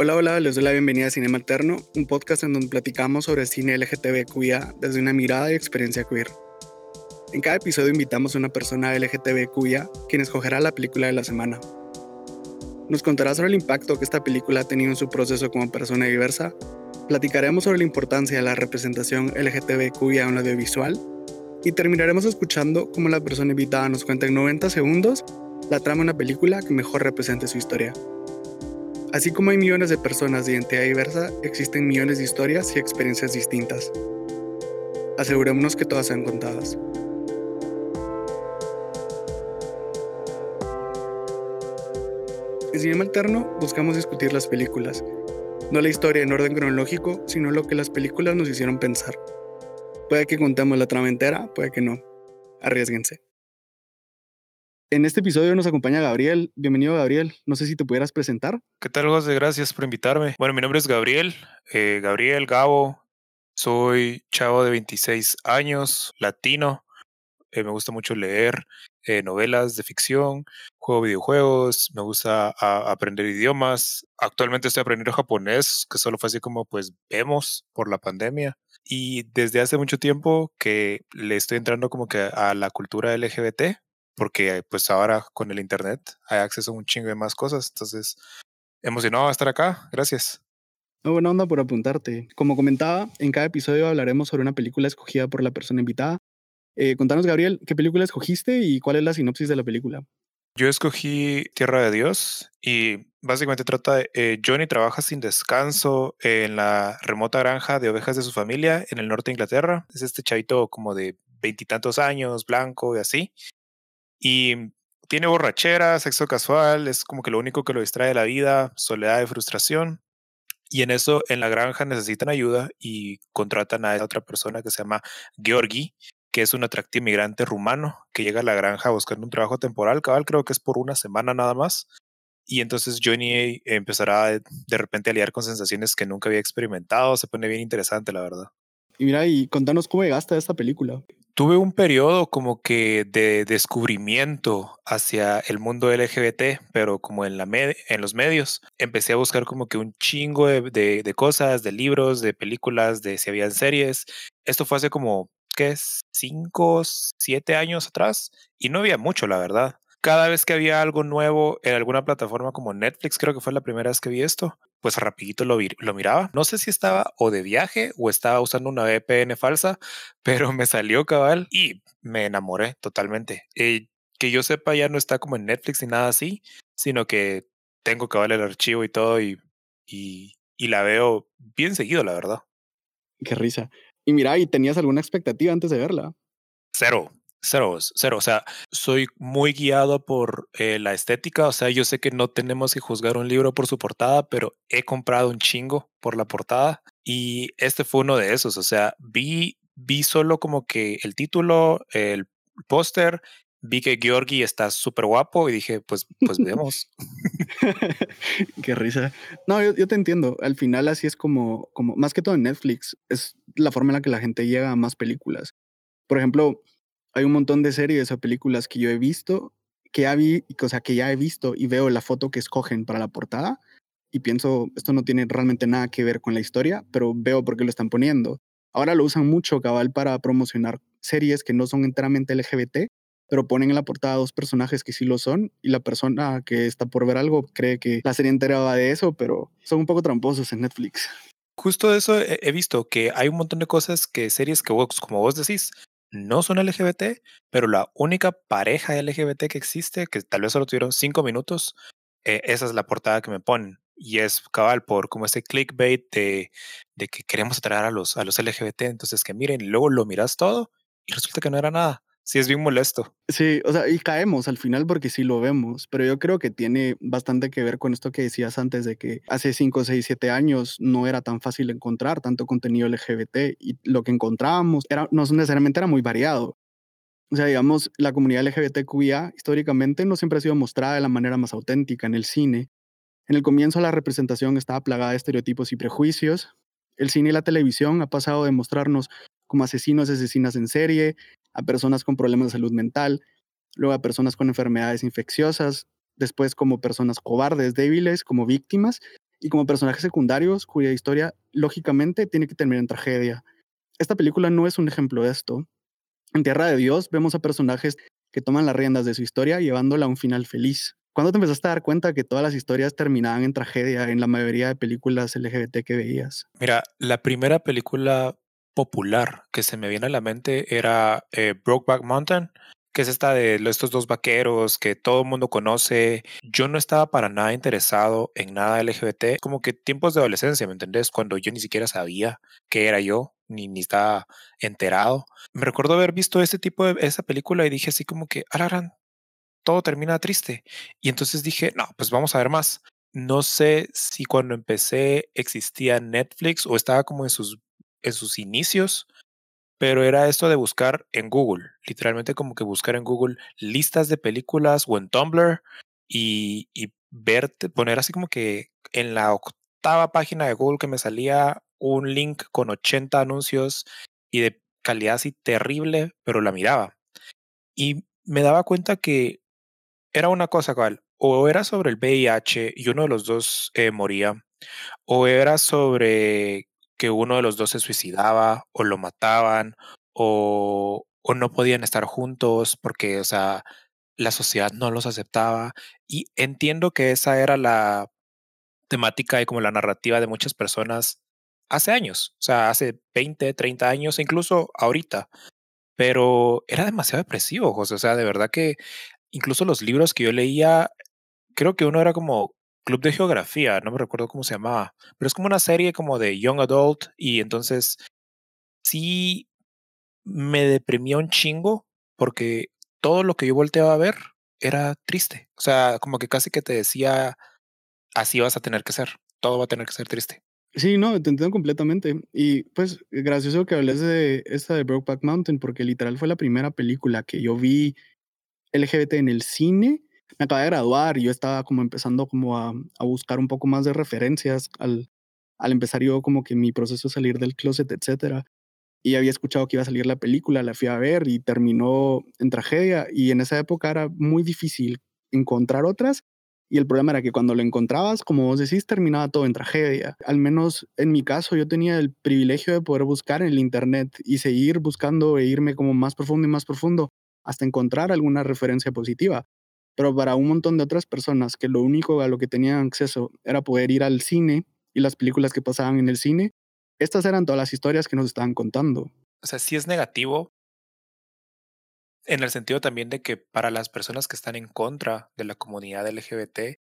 Hola, hola, les doy la bienvenida a Cinema Alterno, un podcast en donde platicamos sobre cine LGTBQIA desde una mirada y experiencia queer. En cada episodio invitamos a una persona LGTBQIA quien escogerá la película de la semana. Nos contará sobre el impacto que esta película ha tenido en su proceso como persona diversa, platicaremos sobre la importancia de la representación LGTBQIA en el audiovisual y terminaremos escuchando cómo la persona invitada nos cuenta en 90 segundos la trama de una película que mejor represente su historia. Así como hay millones de personas de identidad diversa, existen millones de historias y experiencias distintas. Asegurémonos que todas sean contadas. En Cinema Alterno buscamos discutir las películas, no la historia en orden cronológico, sino lo que las películas nos hicieron pensar. Puede que contemos la trama entera, puede que no. Arriesguense. En este episodio nos acompaña Gabriel. Bienvenido, Gabriel. No sé si te pudieras presentar. ¿Qué tal, José? Gracias por invitarme. Bueno, mi nombre es Gabriel. Eh, Gabriel Gabo. Soy chavo de 26 años, latino. Eh, me gusta mucho leer eh, novelas de ficción, juego videojuegos, me gusta aprender idiomas. Actualmente estoy aprendiendo japonés, que solo fue así como pues vemos por la pandemia. Y desde hace mucho tiempo que le estoy entrando como que a la cultura LGBT, porque pues ahora con el internet hay acceso a un chingo de más cosas. Entonces, emocionado de estar acá. Gracias. No, buena onda por apuntarte. Como comentaba, en cada episodio hablaremos sobre una película escogida por la persona invitada. Eh, contanos, Gabriel, ¿qué película escogiste y cuál es la sinopsis de la película? Yo escogí Tierra de Dios y básicamente trata de eh, Johnny trabaja sin descanso en la remota granja de ovejas de su familia en el norte de Inglaterra. Es este chavito como de veintitantos años, blanco y así. Y tiene borrachera, sexo casual, es como que lo único que lo distrae de la vida, soledad y frustración. Y en eso, en la granja necesitan ayuda y contratan a otra persona que se llama Georgi, que es un atractivo inmigrante rumano que llega a la granja buscando un trabajo temporal, cabal, creo que es por una semana nada más. Y entonces Johnny empezará de repente a lidiar con sensaciones que nunca había experimentado. Se pone bien interesante, la verdad. Y mira, y contanos cómo llegaste a esta película tuve un periodo como que de descubrimiento hacia el mundo LGBT, pero como en, la los medios. Empecé a buscar como que un chingo de, cosas, de libros, de películas, de si habían series. Esto fue hace como, ¿qué? Cinco, siete años atrás. Y no había mucho, la verdad. Cada vez que había algo nuevo en alguna plataforma como Netflix, creo que fue la primera vez que vi esto, pues rapidito lo, lo miraba. No sé si estaba o de viaje o estaba usando una VPN falsa, pero me salió cabal y me enamoré totalmente. Eh, que yo sepa ya no está como en Netflix ni nada así, sino que tengo cabal el archivo y todo y, y, y la veo bien seguido, la verdad. Qué risa. Y mira, ¿y tenías alguna expectativa antes de verla? Cero, Cero, cero. O sea, soy muy guiado por eh, la estética. O sea, yo sé que no tenemos que juzgar un libro por su portada, pero he comprado un chingo por la portada. Y este fue uno de esos. O sea, vi, vi solo como que el título, el póster, vi que Georgi está súper guapo y dije, pues, pues vemos. Qué risa. No, yo, yo, te entiendo. Al final así es como, como, más que todo en Netflix, es la forma en la que la gente llega a más películas. Por ejemplo, hay un montón de series o películas que yo he visto, que ya vi, que ya he visto y veo la foto que escogen para la portada y pienso, esto no tiene realmente nada que ver con la historia, pero veo por qué lo están poniendo. Ahora lo usan mucho, cabal, para promocionar series que no son enteramente LGBT, pero ponen en la portada dos personajes que sí lo son y la persona que está por ver algo cree que la serie entera va de eso, pero son un poco tramposos en Netflix. Justo eso he visto, que hay un montón de cosas que series que como vos decís, no son LGBT, pero la única pareja LGBT que existe, que tal vez solo tuvieron cinco minutos, eh, esa es la portada que me ponen. Y es cabal por como ese clickbait de, de que queremos atraer a los, a los LGBT. Entonces que miren, luego lo miras todo y resulta que no era nada sí es bien molesto. Sí, o sea, y caemos al final porque sí lo vemos, pero yo creo que tiene bastante que ver con esto que decías antes de que hace 5, 6, 7 años no era tan fácil encontrar tanto contenido LGBT y lo que encontrábamos era, no necesariamente era muy variado. O sea, digamos, la comunidad LGBTQIA históricamente no siempre ha sido mostrada de la manera más auténtica en el cine. En el comienzo la representación estaba plagada de estereotipos y prejuicios. El cine y la televisión ha pasado de mostrarnos como asesinos y asesinas en serie, a personas con problemas de salud mental, luego a personas con enfermedades infecciosas, después como personas cobardes, débiles, como víctimas, y como personajes secundarios cuya historia lógicamente tiene que terminar en tragedia. Esta película no es un ejemplo de esto. En Tierra de Dios vemos a personajes que toman las riendas de su historia llevándola a un final feliz. ¿Cuándo te empezaste a dar cuenta que todas las historias terminaban en tragedia en la mayoría de películas LGBT que veías? Mira, la primera película popular que se me viene a la mente era eh, Brokeback Mountain, que es esta de estos dos vaqueros que todo el mundo conoce. Yo no estaba para nada interesado en nada LGBT, como que tiempos de adolescencia, ¿me entendés? Cuando yo ni siquiera sabía qué era yo, ni, ni estaba enterado. Me recuerdo haber visto este tipo de esa película y dije así como que, alarán, todo termina triste. Y entonces dije, no, pues vamos a ver más. No sé si cuando empecé existía Netflix o estaba como en sus, en sus inicios, pero era esto de buscar en Google, literalmente como que buscar en Google listas de películas o en Tumblr y, y verte, poner así como que en la octava página de Google que me salía un link con 80 anuncios y de calidad así terrible, pero la miraba. Y me daba cuenta que era una cosa, cual, o era sobre el VIH y uno de los dos eh, moría, o era sobre que uno de los dos se suicidaba o lo mataban o, no podían estar juntos porque, o sea, la sociedad no los aceptaba. Y entiendo que esa era la temática y como la narrativa de muchas personas hace años, o sea, hace 20, 30 años, incluso ahorita. Pero era demasiado depresivo, José. O sea, de verdad que incluso los libros que yo leía, creo que uno era como Club de Geografía, no me recuerdo cómo se llamaba, pero es como una serie como de Young Adult y entonces sí me deprimía un chingo porque todo lo que yo volteaba a ver era triste. O sea, como que casi que te decía, así vas a tener que ser, todo va a tener que ser triste. Sí, no, te entiendo completamente. Y pues gracioso que hables de esta de Brokeback Mountain, porque literal fue la primera película que yo vi LGBT en el cine. Me acabé de graduar y yo estaba como empezando como a, a buscar un poco más de referencias al, al empezar yo como que mi proceso de salir del closet, etcétera. Y había escuchado que iba a salir la película, la fui a ver y terminó en tragedia. Y en esa época era muy difícil encontrar otras y el problema era que cuando lo encontrabas, como vos decís, terminaba todo en tragedia. Al menos en mi caso, yo tenía el privilegio de poder buscar en el Internet y seguir buscando e irme como más profundo y más profundo hasta encontrar alguna referencia positiva. Pero para un montón de otras personas que lo único a lo que tenían acceso era poder ir al cine y las películas que pasaban en el cine, estas eran todas las historias que nos estaban contando. O sea, sí es negativo, en el sentido también de que para las personas que están en contra de la comunidad LGBT,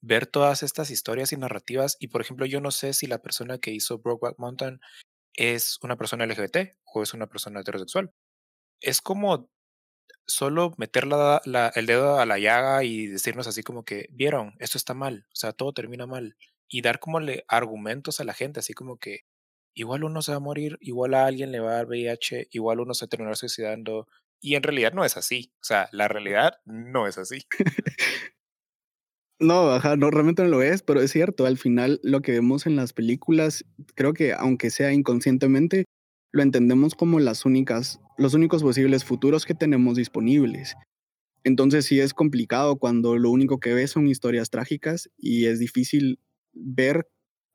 ver todas estas historias y narrativas, y por ejemplo, yo no sé si la persona que hizo Brokeback Mountain es una persona LGBT o es una persona heterosexual. Es como solo meter la, la, el dedo a la llaga y decirnos así como que, vieron, esto está mal, o sea, todo termina mal. Y dar como le, argumentos a la gente, así como que igual uno se va a morir, igual a alguien le va a dar VIH, igual uno se va a terminar suicidando, y en realidad no es así. O sea, la realidad no es así. No, ajá, no, realmente no lo es, pero es cierto, al final lo que vemos en las películas, creo que aunque sea inconscientemente, lo entendemos como las únicas, los únicos posibles futuros que tenemos disponibles. Entonces sí es complicado cuando lo único que ves son historias trágicas y es difícil ver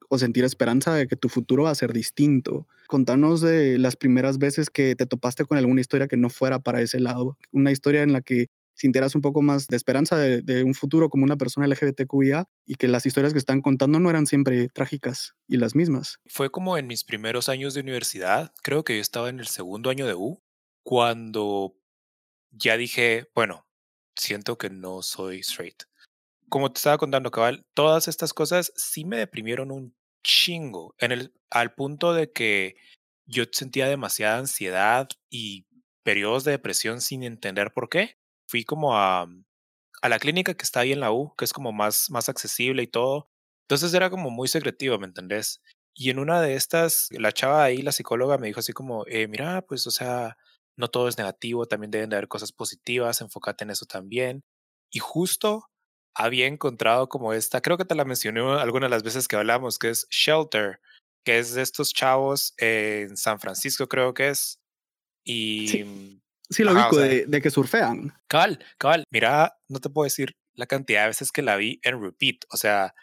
o sentir esperanza de que tu futuro va a ser distinto. Contanos de las primeras veces que te topaste con alguna historia que no fuera para ese lado, una historia en la que sintieras un poco más de esperanza de, un futuro como una persona LGBTQIA y que las historias que están contando no eran siempre trágicas y las mismas. Fue como en mis primeros años de universidad, creo que yo estaba en el segundo año de U, cuando ya dije, bueno, siento que no soy straight como te estaba contando, cabal, todas estas cosas sí me deprimieron un chingo, en el, al punto de que yo sentía demasiada ansiedad y periodos de depresión sin entender por qué. Fui como a, a la clínica que está ahí en la U, que es como más, más accesible y todo. Entonces era como muy secretivo, ¿me entendés? Y en una de estas, la chava ahí, la psicóloga, me dijo así como, eh, mira, pues, o sea, no todo es negativo, también deben de haber cosas positivas, enfócate en eso también. Y justo había encontrado como esta, creo que te la mencioné algunas de las veces que hablamos, que es Shelter, que es de estos chavos en San Francisco, creo que es. Y. Sí, mm, lo vi de, de, que surfean. Cabal, cabal. Mira, no te puedo decir la cantidad de veces que la vi en repeat. O sea,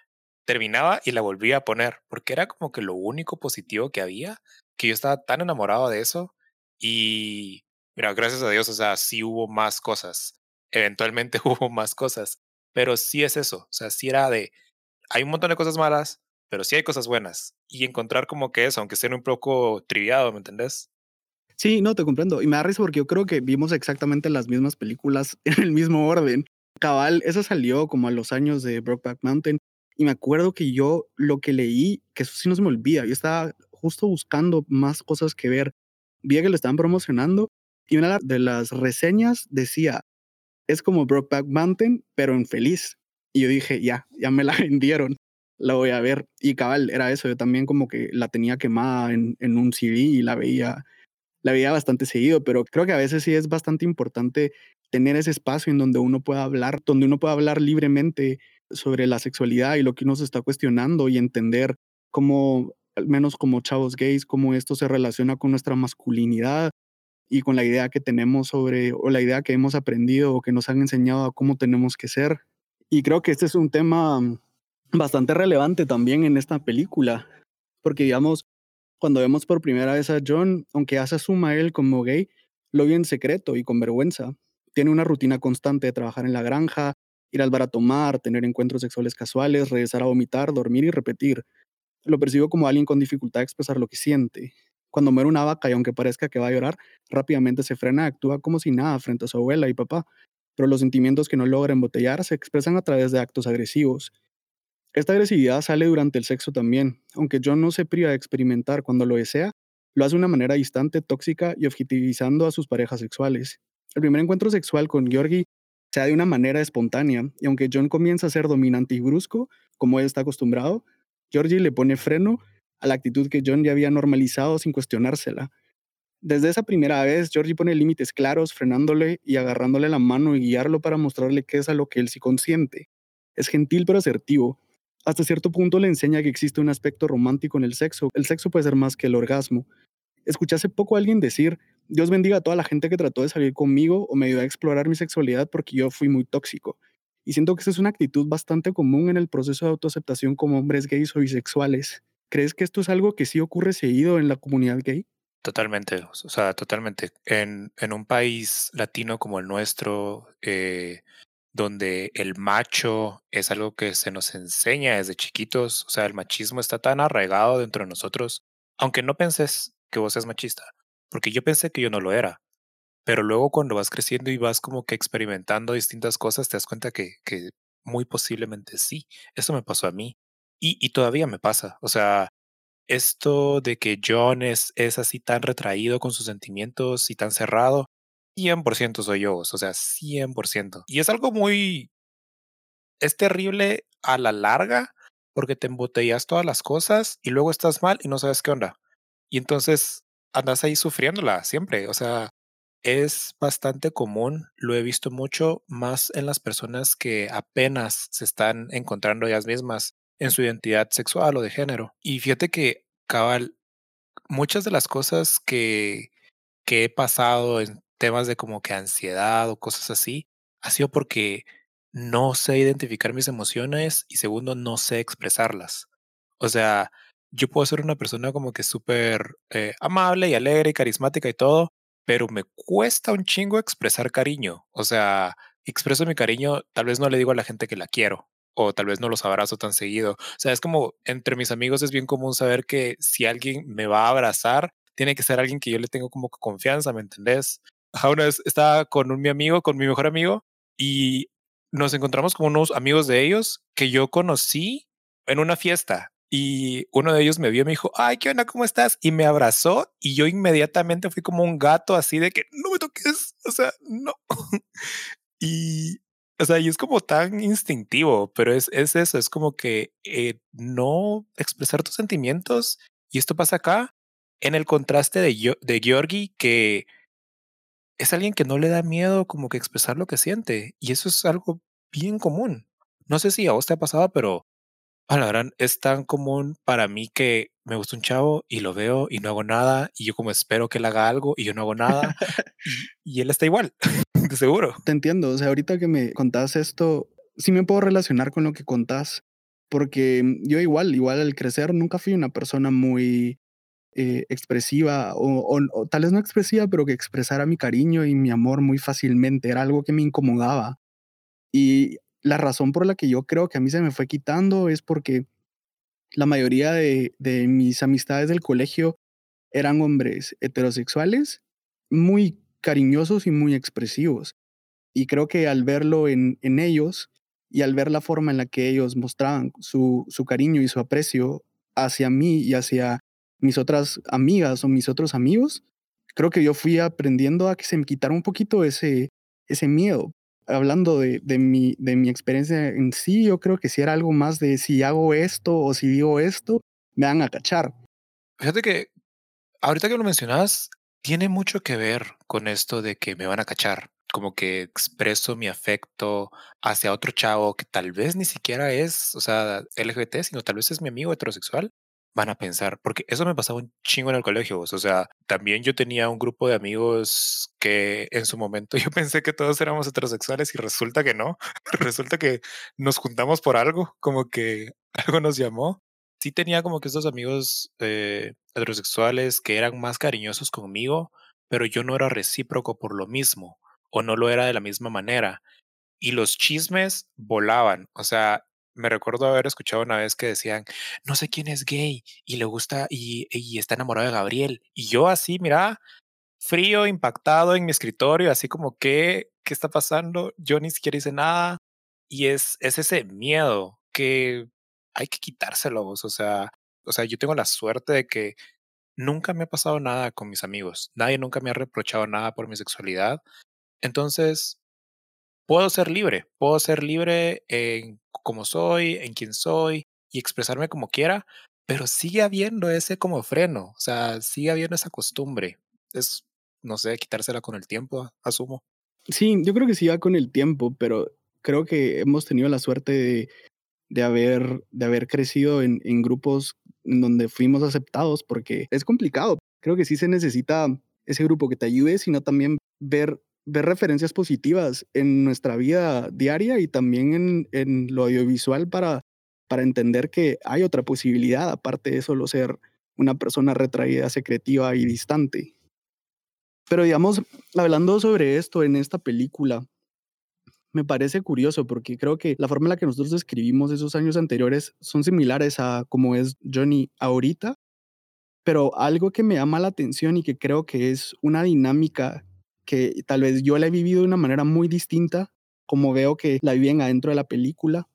terminaba y la volvía a poner, porque era como que lo único positivo que había, que yo estaba tan enamorado de eso y mira, gracias a Dios, o sea, sí hubo más cosas, eventualmente hubo más cosas, pero sí es eso, o sea, sí era de, hay un montón de cosas malas, pero sí hay cosas buenas y encontrar como que eso, aunque sea un poco triviado, ¿me entendés? Sí, no, te comprendo. Y me da risa porque yo creo que vimos exactamente las mismas películas en el mismo orden. Cabal, esa salió como a los años de Brokeback Mountain. Y me acuerdo que yo lo que leí, que eso sí no se me olvida, yo estaba justo buscando más cosas que ver. Vi que lo estaban promocionando y una de las reseñas decía, es como Brokeback Mountain, pero en feliz. Y yo dije, ya, ya me la vendieron, la voy a ver. Y cabal, era eso, yo también como que la tenía quemada en, en un CD y la veía la veía bastante seguido, pero creo que a veces sí es bastante importante tener ese espacio en donde uno pueda hablar, donde uno pueda hablar libremente sobre la sexualidad y lo que uno se está cuestionando y entender cómo, al menos como chavos gays, cómo esto se relaciona con nuestra masculinidad y con la idea que tenemos sobre, o la idea que hemos aprendido o que nos han enseñado a cómo tenemos que ser. Y creo que este es un tema bastante relevante también en esta película, porque digamos, cuando vemos por primera vez a John, aunque hace asuma él como gay, lo ve en secreto y con vergüenza. Tiene una rutina constante de trabajar en la granja, ir al bar a tomar, tener encuentros sexuales casuales, regresar a vomitar, dormir y repetir. Lo percibo como alguien con dificultad de expresar lo que siente. Cuando muere una vaca y aunque parezca que va a llorar, rápidamente se frena actúa como si nada frente a su abuela y papá. Pero los sentimientos que no logra embotellar se expresan a través de actos agresivos. Esta agresividad sale durante el sexo también, aunque John no se priva de experimentar cuando lo desea, lo hace de una manera distante, tóxica y objetivizando a sus parejas sexuales. El primer encuentro sexual con Georgie se da de una manera espontánea, y aunque John comienza a ser dominante y brusco, como él está acostumbrado, Georgie le pone freno a la actitud que John ya había normalizado sin cuestionársela. Desde esa primera vez, Georgie pone límites claros, frenándole y agarrándole la mano y guiarlo para mostrarle qué es a lo que él sí consiente. Es gentil pero asertivo, hasta cierto punto le enseña que existe un aspecto romántico en el sexo. El sexo puede ser más que el orgasmo. Escuché hace poco a alguien decir, Dios bendiga a toda la gente que trató de salir conmigo o me ayudó a explorar mi sexualidad porque yo fui muy tóxico. Y siento que esa es una actitud bastante común en el proceso de autoaceptación como hombres gays o bisexuales. ¿Crees que esto es algo que sí ocurre seguido en la comunidad gay? Totalmente, o sea, totalmente. En, en un país latino como el nuestro, eh, donde el macho es algo que se nos enseña desde chiquitos, o sea, el machismo está tan arraigado dentro de nosotros, aunque no penses que vos seas machista, porque yo pensé que yo no lo era, pero luego cuando vas creciendo y vas como que experimentando distintas cosas, te das cuenta que, que muy posiblemente sí, eso me pasó a mí y, y todavía me pasa, o sea, esto de que John es, es así tan retraído con sus sentimientos y tan cerrado, 100% soy yo, o sea, 100%. Y es algo muy... Es terrible a la larga porque te embotellas todas las cosas y luego estás mal y no sabes qué onda. Y entonces andas ahí sufriéndola siempre. O sea, es bastante común, lo he visto mucho más en las personas que apenas se están encontrando ellas mismas en su identidad sexual o de género. Y fíjate que, cabal, muchas de las cosas que, que he pasado en temas de como que ansiedad o cosas así, ha sido porque no sé identificar mis emociones y segundo, no sé expresarlas. O sea, yo puedo ser una persona como que súper eh, amable y alegre y carismática y todo, pero me cuesta un chingo expresar cariño. O sea, expreso mi cariño, tal vez no le digo a la gente que la quiero o tal vez no los abrazo tan seguido. O sea, es como entre mis amigos es bien común saber que si alguien me va a abrazar, tiene que ser alguien que yo le tengo como confianza, ¿me entendés? Una vez estaba con un, mi amigo, con mi mejor amigo, y nos encontramos con unos amigos de ellos que yo conocí en una fiesta. Y uno de ellos me vio y me dijo, ay, ¿qué onda? ¿Cómo estás? Y me abrazó y yo inmediatamente fui como un gato así de que no me toques, o sea, no. y, o sea, y es como tan instintivo, pero es, es eso, es como que eh, no expresar tus sentimientos. Y esto pasa acá en el contraste de, de Georgie, que es alguien que no le da miedo como que expresar lo que siente. Y eso es algo bien común. No sé si a vos te ha pasado, pero a la verdad es tan común para mí que me gusta un chavo y lo veo y no hago nada y yo como espero que él haga algo y yo no hago nada y, él está igual, de seguro. Te entiendo, o sea, ahorita que me contás esto, sí me puedo relacionar con lo que contás porque yo igual, igual al crecer nunca fui una persona muy eh, expresiva o, o, tal vez no expresiva, pero que expresara mi cariño y mi amor muy fácilmente. Era algo que me incomodaba. Y la razón por la que yo creo que a mí se me fue quitando es porque la mayoría de, de mis amistades del colegio eran hombres heterosexuales muy cariñosos y muy expresivos. Y creo que al verlo en, en ellos y al ver la forma en la que ellos mostraban su, su cariño y su aprecio hacia mí y hacia mis otras amigas o mis otros amigos, creo que yo fui aprendiendo a que se me quitara un poquito ese, ese miedo. Hablando de, de, mi, de mi experiencia en sí, yo creo que si era algo más de si hago esto o si digo esto, me van a cachar. Fíjate que ahorita que lo mencionas, tiene mucho que ver con esto de que me van a cachar. Como que expreso mi afecto hacia otro chavo que tal vez ni siquiera es, o sea, LGBT, sino tal vez es mi amigo heterosexual van a pensar, porque eso me pasaba un chingo en el colegio, o sea, también yo tenía un grupo de amigos que en su momento yo pensé que todos éramos heterosexuales y resulta que no, resulta que nos juntamos por algo, como que algo nos llamó. Sí tenía como que estos amigos eh, heterosexuales que eran más cariñosos conmigo, pero yo no era recíproco por lo mismo, o no lo era de la misma manera. Y los chismes volaban, o sea, me recuerdo haber escuchado una vez que decían, no sé quién es gay y le gusta y, está enamorado de Gabriel. Y yo así, mira, frío, impactado en mi escritorio, así como, ¿qué, qué está pasando? Yo ni siquiera hice nada. Y es, es ese miedo que hay que quitárselo, o sea, o sea, yo tengo la suerte de que nunca me ha pasado nada con mis amigos. Nadie nunca me ha reprochado nada por mi sexualidad. Entonces, puedo ser libre, puedo ser libre en como soy, en quién soy y expresarme como quiera, pero sigue habiendo ese como freno, o sea, sigue habiendo esa costumbre. Es, no sé, quitársela con el tiempo, asumo. Sí, yo creo que sí va con el tiempo, pero creo que hemos tenido la suerte de, de haber, de haber crecido en, en grupos en donde fuimos aceptados, porque es complicado. Creo que sí se necesita ese grupo que te ayude, sino también ver ver referencias positivas en nuestra vida diaria y también en, en lo audiovisual para, para entender que hay otra posibilidad, aparte de solo ser una persona retraída, secretiva y distante. Pero digamos, hablando sobre esto en esta película, me parece curioso porque creo que la forma en la que nosotros escribimos esos años anteriores son similares a como es Johnny ahorita, pero algo que me llama la atención y que creo que es una dinámica que tal vez yo la he vivido de una manera muy distinta, como veo que la viven adentro de la película,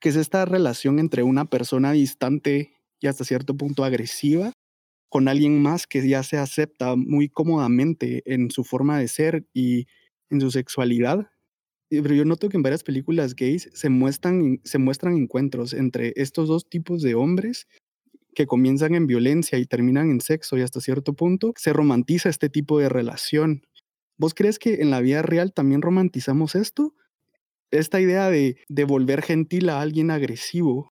que es esta relación entre una persona distante y hasta cierto punto agresiva con alguien más que ya se acepta muy cómodamente en su forma de ser y en su sexualidad. Pero yo noto que en varias películas gays se muestran, se muestran encuentros entre estos dos tipos de hombres que comienzan en violencia y terminan en sexo y hasta cierto punto se romantiza este tipo de relación ¿Vos crees que en la vida real también romantizamos esto? Esta idea de, de volver gentil a alguien agresivo.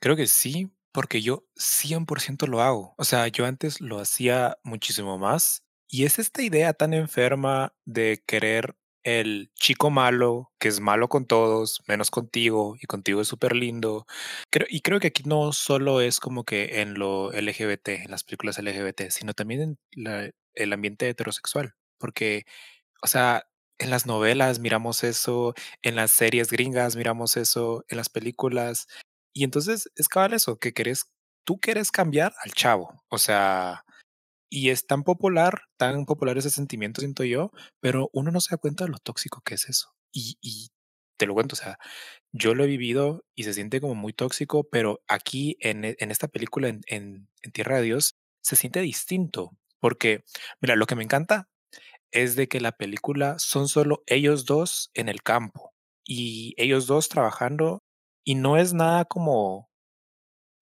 Creo que sí, porque yo 100% lo hago. O sea, yo antes lo hacía muchísimo más. Y es esta idea tan enferma de querer el chico malo, que es malo con todos, menos contigo, y contigo es súper lindo. Creo, y creo que aquí no solo es como que en lo LGBT, en las películas LGBT, sino también en el ambiente heterosexual porque, o sea, en las novelas miramos eso, en las series gringas miramos eso, en las películas. Y entonces es cabal eso, que querés, tú quieres cambiar al chavo. O sea, y es tan popular, tan popular ese sentimiento, siento yo, pero uno no se da cuenta de lo tóxico que es eso. Y, y te lo cuento, o sea, yo lo he vivido y se siente como muy tóxico, pero aquí en, e, en esta película, en, en, en Tierra de Dios, se siente distinto. Porque, mira, lo que me encanta es de que la película son solo ellos dos en el campo y ellos dos trabajando y no es nada como,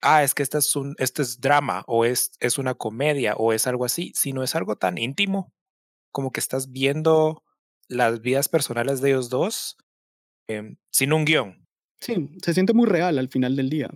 ah, es que este es, un, este es drama o es, es una comedia o es algo así, sino es algo tan íntimo como que estás viendo las vidas personales de ellos dos eh, sin un guion. Sí, se siente muy real al final del día.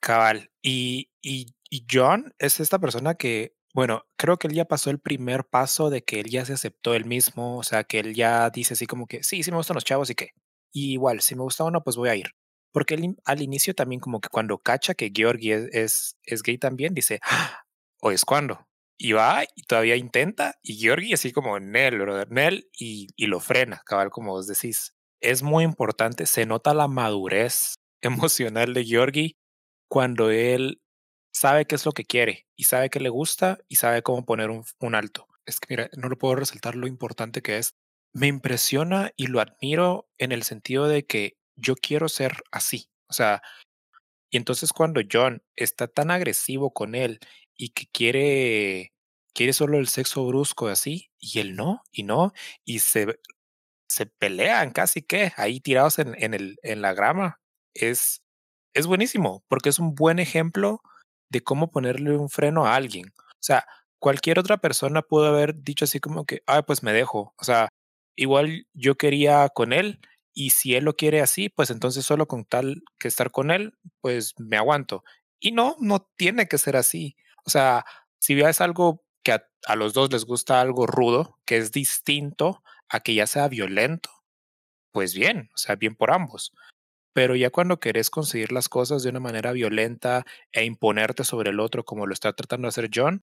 Cabal. Y, y, y John es esta persona que bueno, creo que él ya pasó el primer paso de que él ya se aceptó él mismo, o sea, que él ya dice así como que, sí, sí me gustan los chavos y qué. Y igual, si me gusta uno, pues voy a ir. Porque al inicio también como que cuando cacha que Georgie es, es, gay también, dice, ¡Ah! o es cuando. Y va y todavía intenta y Georgie así como Nel, brother, Nel y, y lo frena, cabal, como vos decís. Es muy importante, se nota la madurez emocional de Georgie cuando él sabe qué es lo que quiere y sabe que le gusta y sabe cómo poner un, un alto. Es que mira, no lo puedo resaltar lo importante que es. Me impresiona y lo admiro en el sentido de que yo quiero ser así. O sea, y entonces cuando John está tan agresivo con él y que quiere, quiere solo el sexo brusco así, y él no, y no, y se, se pelean casi que ahí tirados en, en, el, en la grama, es, es buenísimo, porque es un buen ejemplo de cómo ponerle un freno a alguien. O sea, cualquier otra persona pudo haber dicho así como que, ah, pues me dejo. O sea, igual yo quería con él y si él lo quiere así, pues entonces solo con tal que estar con él, pues me aguanto. Y no, no tiene que ser así. O sea, si ves algo que a, los dos les gusta algo rudo, que es distinto a que ya sea violento, pues bien, o sea, bien por ambos. Pero ya cuando querés conseguir las cosas de una manera violenta e imponerte sobre el otro como lo está tratando de hacer John,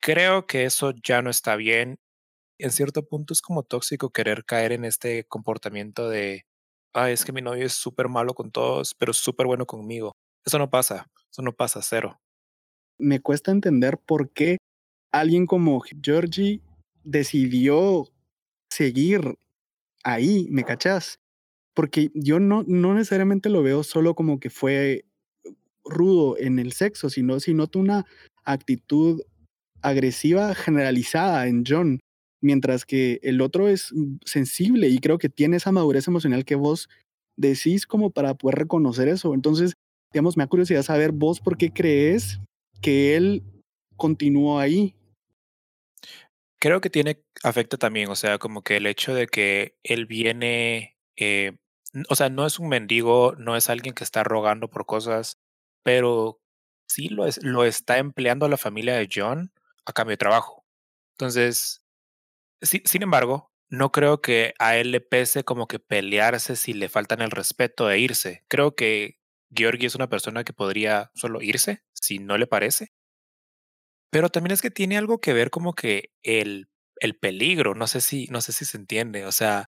creo que eso ya no está bien en cierto punto es como tóxico querer caer en este comportamiento de, ay, es que mi novio es súper malo con todos, pero súper bueno conmigo. Eso no pasa, eso no pasa, cero. Me cuesta entender por qué alguien como Georgie decidió seguir ahí, ¿me cachás? Porque yo no, no necesariamente lo veo solo como que fue rudo en el sexo, sino si una actitud agresiva generalizada en John mientras que el otro es sensible y creo que tiene esa madurez emocional que vos decís como para poder reconocer eso. Entonces, digamos, me da curiosidad saber vos por qué crees que él continuó ahí. Creo que tiene afecto también, o sea, como que el hecho de que él viene, eh, o sea, no es un mendigo, no es alguien que está rogando por cosas, pero sí lo, es, lo está empleando a la familia de John a cambio de trabajo. Entonces, sin embargo, no creo que a él le pese como que pelearse si le faltan el respeto e irse. Creo que Georgi es una persona que podría solo irse si no le parece. Pero también es que tiene algo que ver como que el, el peligro, no sé si, no sé si se entiende. O sea,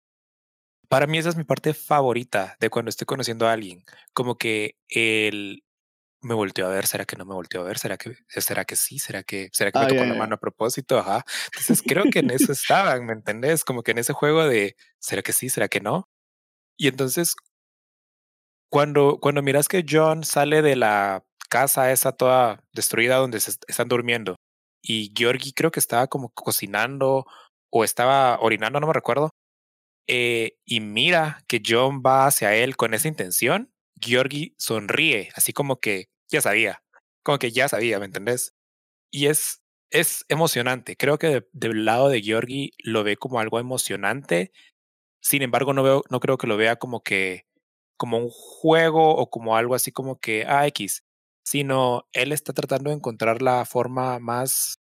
para mí esa es mi parte favorita de cuando estoy conociendo a alguien. Como que el, me volteó a ver, ¿será que no me volteó a ver? ¿Será que, será que sí? ¿Será que, será que me tocó la mano a propósito? Ajá. Entonces creo que en eso estaban, ¿me entendés? Como que en ese juego de, ¿será que sí? ¿Será que no? Y entonces, cuando, cuando miras que John sale de la casa esa toda destruida donde se están durmiendo y Georgie creo que estaba como cocinando o estaba orinando, no me recuerdo, eh, y mira que John va hacia él con esa intención, Georgie sonríe, así como que ya sabía, como que ya sabía, ¿me entendés? Y es, es emocionante. Creo que del lado de Georgie lo ve como algo emocionante. Sin embargo, no, veo, no creo que lo vea como que como un juego o como algo así como que ah, X, sino él está tratando de encontrar la forma más,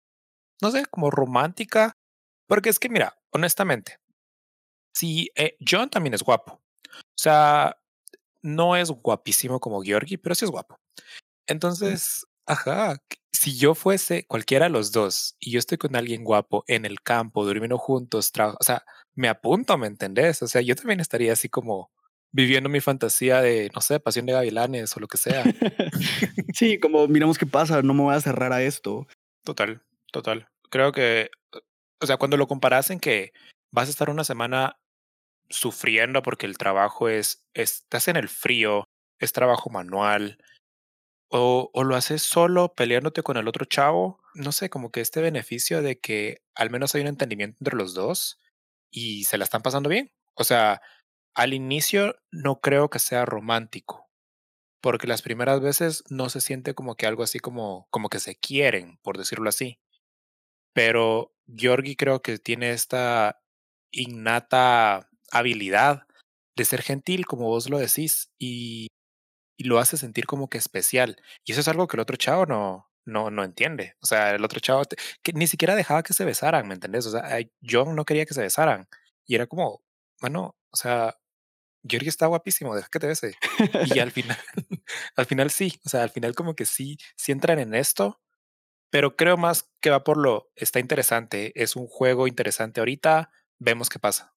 no sé, como romántica. Porque es que, mira, honestamente, si eh, John también es guapo. O sea, no es guapísimo como Georgie, pero sí es guapo. Entonces, ajá, si yo fuese cualquiera de los dos y yo estoy con alguien guapo en el campo, durmiendo juntos, o sea, me apunto, ¿me entendés? O sea, yo también estaría así como viviendo mi fantasía de, no sé, pasión de gavilanes o lo que sea. sí, como miramos qué pasa, no me voy a cerrar a esto. Total, total. Creo que, o sea, cuando lo comparas en que vas a estar una semana sufriendo porque el trabajo es, estás en el frío, es trabajo manual, o, lo haces solo peleándote con el otro chavo, no sé, como que este beneficio de que al menos hay un entendimiento entre los dos y se la están pasando bien. O sea, al inicio no creo que sea romántico, porque las primeras veces no se siente como que algo así como, como que se quieren, por decirlo así. Pero Georgie creo que tiene esta innata habilidad de ser gentil, como vos lo decís, y, y, lo hace sentir como que especial. Y eso es algo que el otro chavo no, no, no entiende. O sea, el otro chavo que ni siquiera dejaba que se besaran, ¿me entendés? O sea, John no quería que se besaran. Y era como, bueno, o sea, Georgie está guapísimo, deja que te bese. Y al final, al final sí, o sea, al final como que sí, sí entran en esto, pero creo más que va por lo, está interesante, es un juego interesante ahorita, vemos qué pasa.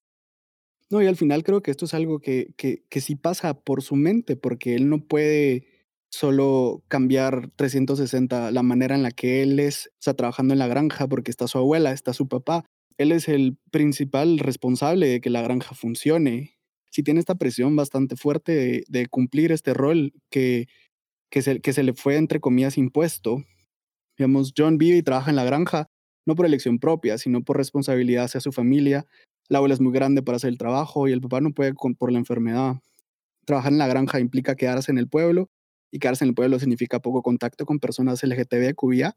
No, y al final creo que esto es algo que, que, que sí pasa por su mente, porque él no puede solo cambiar 360 la manera en la que él es, sea, trabajando en la granja, porque está su abuela, está su papá. Él es el principal responsable de que la granja funcione. Si tiene esta presión bastante fuerte de, de cumplir este rol que, que, se, que se le fue, entre comillas, impuesto. Digamos, John vive y trabaja en la granja, no por elección propia, sino por responsabilidad hacia su familia. La abuela es muy grande para hacer el trabajo y el papá no puede con, por la enfermedad. Trabajar en la granja implica quedarse en el pueblo y quedarse en el pueblo significa poco contacto con personas LGTBQIA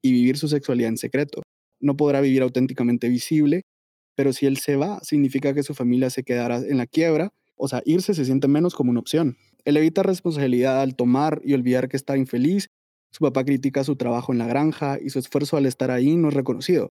y vivir su sexualidad en secreto. No podrá vivir auténticamente visible, pero si él se va, significa que su familia se quedará en la quiebra, o sea, irse se siente menos como una opción. Él evita responsabilidad al tomar y olvidar que está infeliz. Su papá critica su trabajo en la granja y su esfuerzo al estar ahí no es reconocido.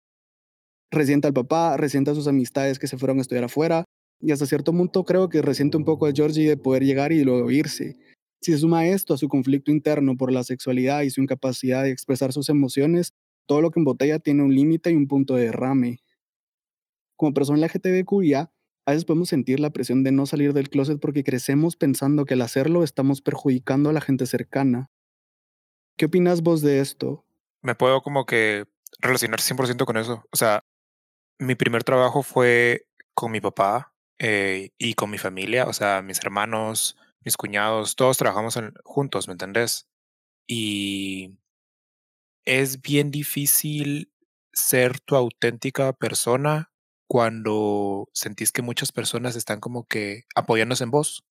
Resiente al papá, resiente a sus amistades que se fueron a estudiar afuera y hasta cierto punto creo que resiente un poco a Georgie de poder llegar y luego irse. Si se suma esto a su conflicto interno por la sexualidad y su incapacidad de expresar sus emociones, todo lo que embotella tiene un límite y un punto de derrame. Como persona LGTBQIA, a veces podemos sentir la presión de no salir del closet porque crecemos pensando que al hacerlo estamos perjudicando a la gente cercana. ¿Qué opinas vos de esto? Me puedo como que relacionar 100% con eso. O sea, mi primer trabajo fue con mi papá eh, y con mi familia, o sea, mis hermanos, mis cuñados, todos trabajamos juntos, ¿me entendés? Y es bien difícil ser tu auténtica persona cuando sentís que muchas personas están como que apoyándose en vos.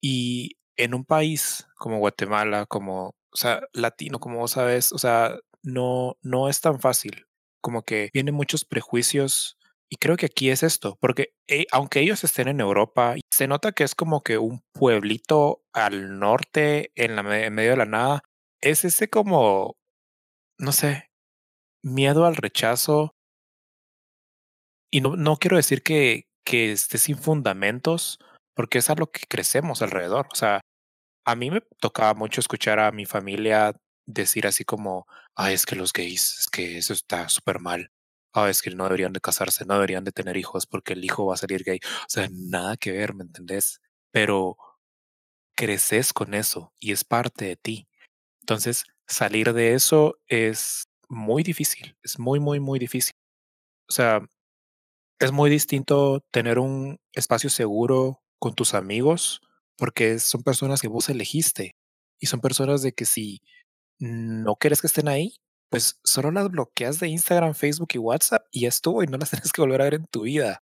Y en un país como Guatemala, como, o sea, latino, como vos sabes, o sea, no, no es tan fácil. Como que vienen muchos prejuicios y creo que aquí es esto, porque eh, aunque ellos estén en Europa, se nota que es como que un pueblito al norte, en, la, en medio de la nada. Es ese como, no sé, miedo al rechazo. Y no, no quiero decir que, que esté sin fundamentos, porque es a lo que crecemos alrededor. O sea, a mí me tocaba mucho escuchar a mi familia decir así como, ay, es que los gays, es que eso está súper mal. Ay, es que no deberían de casarse, no deberían de tener hijos porque el hijo va a salir gay. O sea, nada que ver, ¿me entendés? Pero creces con eso y es parte de ti. Entonces, salir de eso es muy difícil, es muy, muy, muy difícil. O sea, es muy distinto tener un espacio seguro con tus amigos porque son personas que vos elegiste y son personas de que si no quieres que estén ahí, pues solo las bloqueas de Instagram, Facebook y WhatsApp y ya estuvo y no las tienes que volver a ver en tu vida.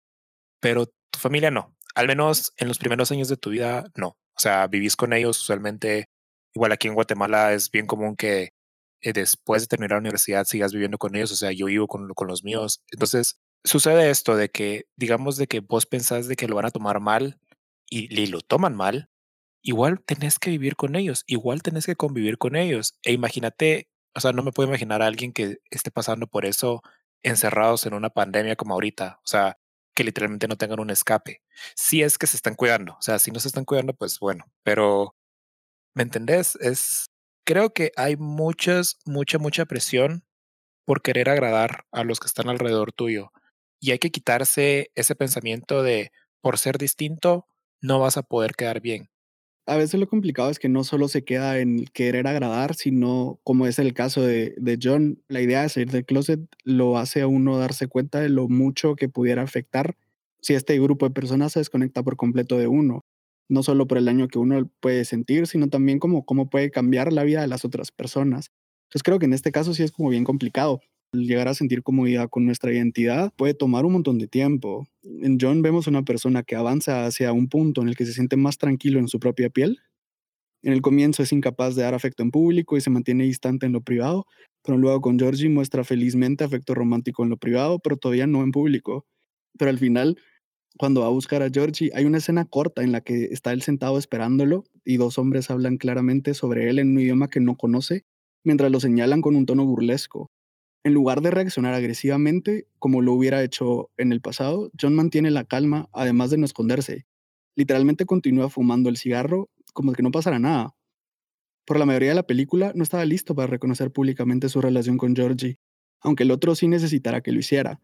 Pero tu familia no, al menos en los primeros años de tu vida no. O sea, vivís con ellos usualmente. Igual aquí en Guatemala es bien común que eh, después de terminar la universidad sigas viviendo con ellos. O sea, yo vivo con, con los míos. Entonces, sucede esto de que, digamos, de que vos pensás de que lo van a tomar mal y, y lo toman mal, igual tenés que vivir con ellos, igual tenés que convivir con ellos. E imagínate, o sea, no me puedo imaginar a alguien que esté pasando por eso encerrados en una pandemia como ahorita, o sea, que literalmente no tengan un escape. Si es que se están cuidando, o sea, si no se están cuidando, pues bueno, pero ¿me entendés? Es, creo que hay muchas, mucha, mucha presión por querer agradar a los que están alrededor tuyo. Y hay que quitarse ese pensamiento de por ser distinto, no vas a poder quedar bien a veces lo complicado es que no solo se queda en querer agradar, sino como es el caso de, John, la idea de salir del closet lo hace a uno darse cuenta de lo mucho que pudiera afectar si este grupo de personas se desconecta por completo de uno, no solo por el daño que uno puede sentir, sino también como cómo puede cambiar la vida de las otras personas. Entonces creo que en este caso sí es como bien complicado. Llegar a sentir comodidad con nuestra identidad puede tomar un montón de tiempo. En John vemos una persona que avanza hacia un punto en el que se siente más tranquilo en su propia piel. En el comienzo es incapaz de dar afecto en público y se mantiene distante en lo privado, pero luego con Georgie muestra felizmente afecto romántico en lo privado, pero todavía no en público. Pero al final, cuando va a buscar a Georgie, hay una escena corta en la que está él sentado esperándolo y dos hombres hablan claramente sobre él en un idioma que no conoce, mientras lo señalan con un tono burlesco. En lugar de reaccionar agresivamente, como lo hubiera hecho en el pasado, John mantiene la calma, además de no esconderse. literalmente continúa fumando el cigarro como que no pasará nada. Por la mayoría de la película no estaba listo para reconocer públicamente su relación con Georgie, aunque el otro sí necesitara que lo hiciera.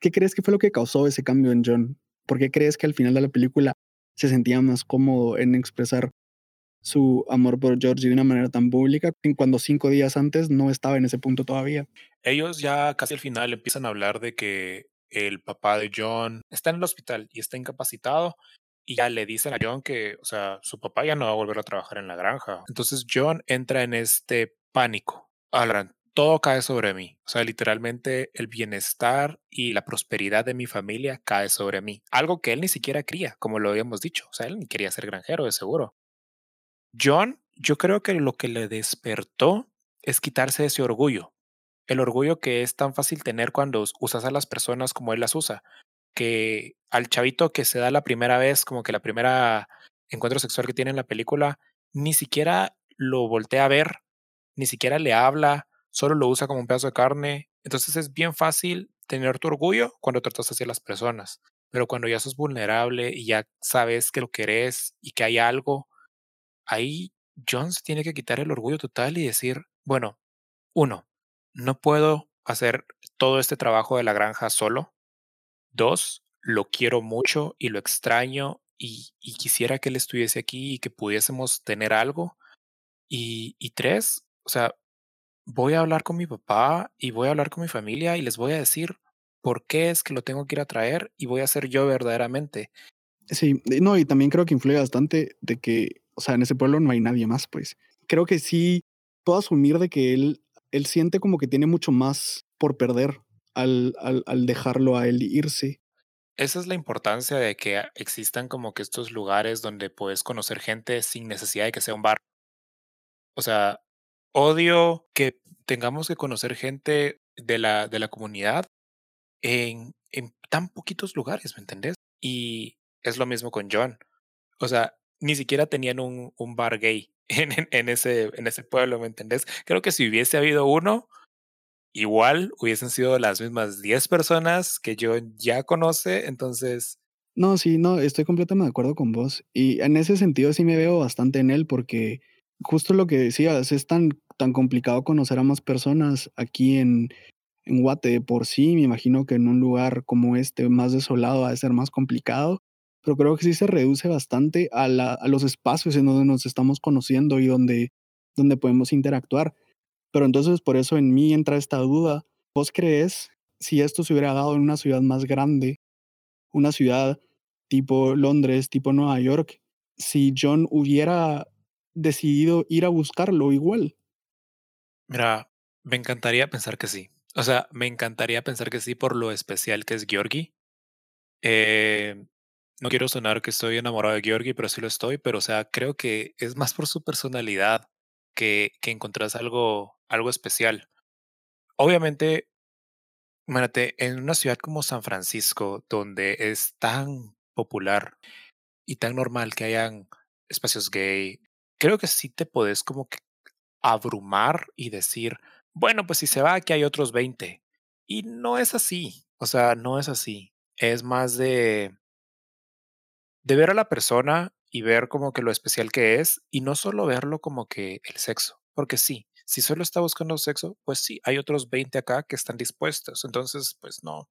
¿Qué crees que fue lo que causó ese cambio en John? ¿Por qué crees que al final de la película se sentía más cómodo en expresar su amor por Georgie de una manera tan pública cuando cinco días antes no estaba en ese punto todavía? Ellos ya casi al final empiezan a hablar de que el papá de John está en el hospital y está incapacitado y ya le dicen a John que, o sea, su papá ya no va a volver a trabajar en la granja. Entonces John entra en este pánico. Hablan, todo cae sobre mí. O sea, literalmente el bienestar y la prosperidad de mi familia cae sobre mí. Algo que él ni siquiera quería, como lo habíamos dicho. O sea, él ni quería ser granjero, de seguro. John, yo creo que lo que le despertó es quitarse ese orgullo. El orgullo que es tan fácil tener cuando usas a las personas como él las usa. Que al chavito que se da la primera vez, como que la primera encuentro sexual que tiene en la película, ni siquiera lo voltea a ver, ni siquiera le habla, solo lo usa como un pedazo de carne. Entonces es bien fácil tener tu orgullo cuando tratas hacia las personas. Pero cuando ya sos vulnerable y ya sabes que lo querés y que hay algo, ahí John se tiene que quitar el orgullo total y decir, bueno, uno, no puedo hacer todo este trabajo de la granja solo. Dos, lo quiero mucho y lo extraño y, quisiera que él estuviese aquí y que pudiésemos tener algo. Y, y tres, o sea, voy a hablar con mi papá y voy a hablar con mi familia y les voy a decir por qué es que lo tengo que ir a traer y voy a ser yo verdaderamente. Sí, no, y también creo que influye bastante de que, o sea, en ese pueblo no hay nadie más, pues. Creo que sí puedo asumir de que él él siente como que tiene mucho más por perder al, al, al dejarlo a él irse. Esa es la importancia de que existan como que estos lugares donde puedes conocer gente sin necesidad de que sea un bar. O sea, odio que tengamos que conocer gente de la, de la comunidad en, en tan poquitos lugares, ¿me entendés? Y es lo mismo con John. O sea, ni siquiera tenían un, un bar gay en, en, ese, en ese pueblo, ¿me entendés? Creo que si hubiese habido uno, igual hubiesen sido las mismas 10 personas que yo ya conoce, entonces... No, sí, no, estoy completamente de acuerdo con vos. Y en ese sentido sí me veo bastante en él porque justo lo que decías, es tan, tan complicado conocer a más personas aquí en, en Guate por sí. Me imagino que en un lugar como este, más desolado, va a ser más complicado pero creo que sí se reduce bastante a, los espacios en donde nos estamos conociendo y donde, podemos interactuar. Pero entonces por eso en mí entra esta duda. ¿Vos crees si esto se hubiera dado en una ciudad más grande, una ciudad tipo Londres, tipo Nueva York, si John hubiera decidido ir a buscarlo igual? Mira, me encantaría pensar que sí. O sea, me encantaría pensar que sí por lo especial que es Georgie. Eh, no quiero sonar que estoy enamorado de Georgie, pero sí lo estoy, pero o sea, creo que es más por su personalidad que, que encontrás algo, algo especial. Obviamente, en una ciudad como San Francisco, donde es tan popular y tan normal que hayan espacios gay, creo que sí te podés como que abrumar y decir, bueno, pues si se va, aquí hay otros 20. Y no es así, o sea, no es así. Es más de, de ver a la persona y ver como que lo especial que es y no solo verlo como que el sexo, porque sí, si solo está buscando sexo, pues sí, hay otros 20 acá que están dispuestos, entonces pues no,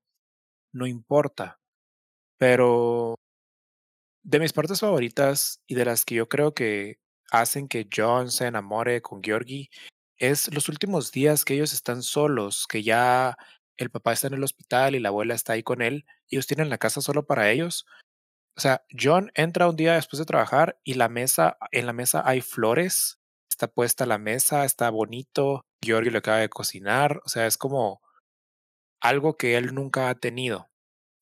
no importa. Pero de mis partes favoritas y de las que yo creo que hacen que John se enamore con Georgie es los últimos días que ellos están solos, que ya el papá está en el hospital y la abuela está ahí con él, ellos tienen la casa solo para ellos, o sea, John entra un día después de trabajar y la mesa, en la mesa hay flores, está puesta la mesa, está bonito, Georgie lo acaba de cocinar, o sea, es como algo que él nunca ha tenido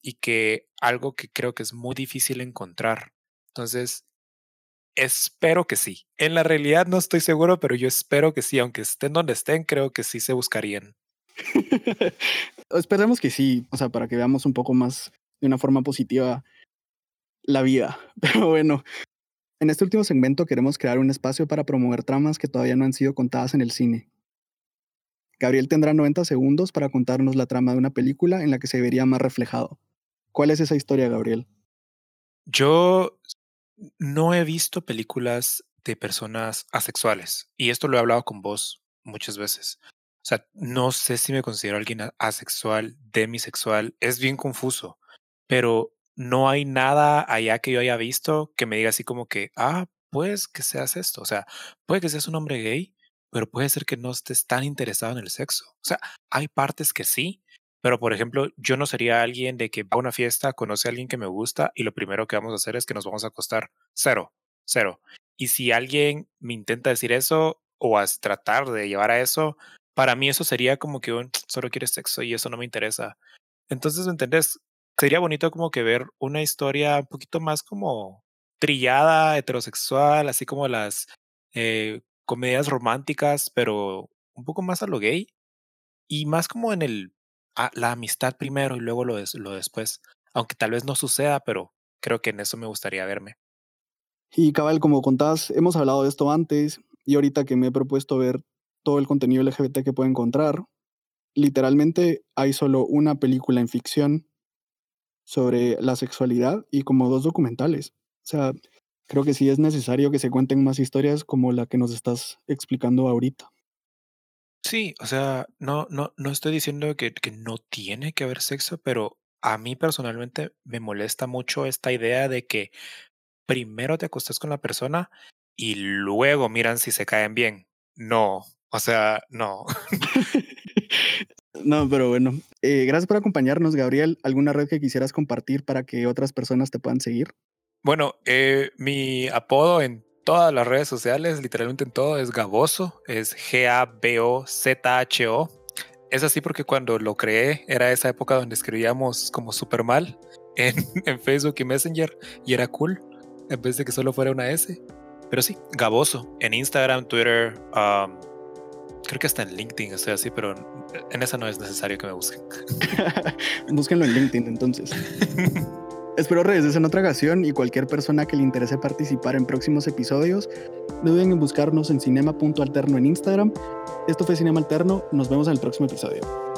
y que algo que creo que es muy difícil encontrar. Entonces, espero que sí. En la realidad no estoy seguro, pero yo espero que sí, aunque estén donde estén, creo que sí se buscarían. Esperemos que sí, o sea, para que veamos un poco más de una forma positiva la vida. Pero bueno, en este último segmento queremos crear un espacio para promover tramas que todavía no han sido contadas en el cine. Gabriel tendrá 90 segundos para contarnos la trama de una película en la que se vería más reflejado. ¿Cuál es esa historia, Gabriel? Yo no he visto películas de personas asexuales y esto lo he hablado con vos muchas veces. O sea, no sé si me considero alguien asexual, demisexual, es bien confuso, pero no hay nada allá que yo haya visto que me diga así como que, ah, pues que seas esto. O sea, puede que seas un hombre gay, pero puede ser que no estés tan interesado en el sexo. O sea, hay partes que sí, pero por ejemplo, yo no sería alguien de que va a una fiesta, conoce a alguien que me gusta y lo primero que vamos a hacer es que nos vamos a acostar. Cero, cero. Y si alguien me intenta decir eso o a tratar de llevar a eso, para mí eso sería como que un solo quieres sexo y eso no me interesa. Entonces, ¿me entendés? Sería bonito como que ver una historia un poquito más como trillada, heterosexual, así como las eh, comedias románticas, pero un poco más a lo gay y más como en el la amistad primero y luego lo, lo después. Aunque tal vez no suceda, pero creo que en eso me gustaría verme. Y cabal, como contás, hemos hablado de esto antes y ahorita que me he propuesto ver todo el contenido LGBT que puedo encontrar, literalmente hay solo una película en ficción sobre la sexualidad y como dos documentales. O sea, creo que sí es necesario que se cuenten más historias como la que nos estás explicando ahorita. Sí, o sea, no, no, no estoy diciendo que, que no tiene que haber sexo, pero a mí personalmente me molesta mucho esta idea de que primero te acostas con la persona y luego miran si se caen bien. No, o sea, no. no, pero bueno. Eh, gracias por acompañarnos, Gabriel. ¿Alguna red que quisieras compartir para que otras personas te puedan seguir? Bueno, eh, mi apodo en todas las redes sociales, literalmente en todo, es Gaboso, es G-A-B-O-Z-H-O. Es así porque cuando lo creé era esa época donde escribíamos como súper mal en, en, Facebook y Messenger y era cool, en vez de que solo fuera una S. Pero sí, Gaboso, en Instagram, Twitter, um, creo que hasta en LinkedIn estoy así, pero en esa no es necesario que me busquen. Búsquenlo en LinkedIn entonces. Espero regreses en otra ocasión y cualquier persona que le interese participar en próximos episodios, no duden en buscarnos en cinema.alterno en Instagram. Esto fue Cinema Alterno, nos vemos en el próximo episodio.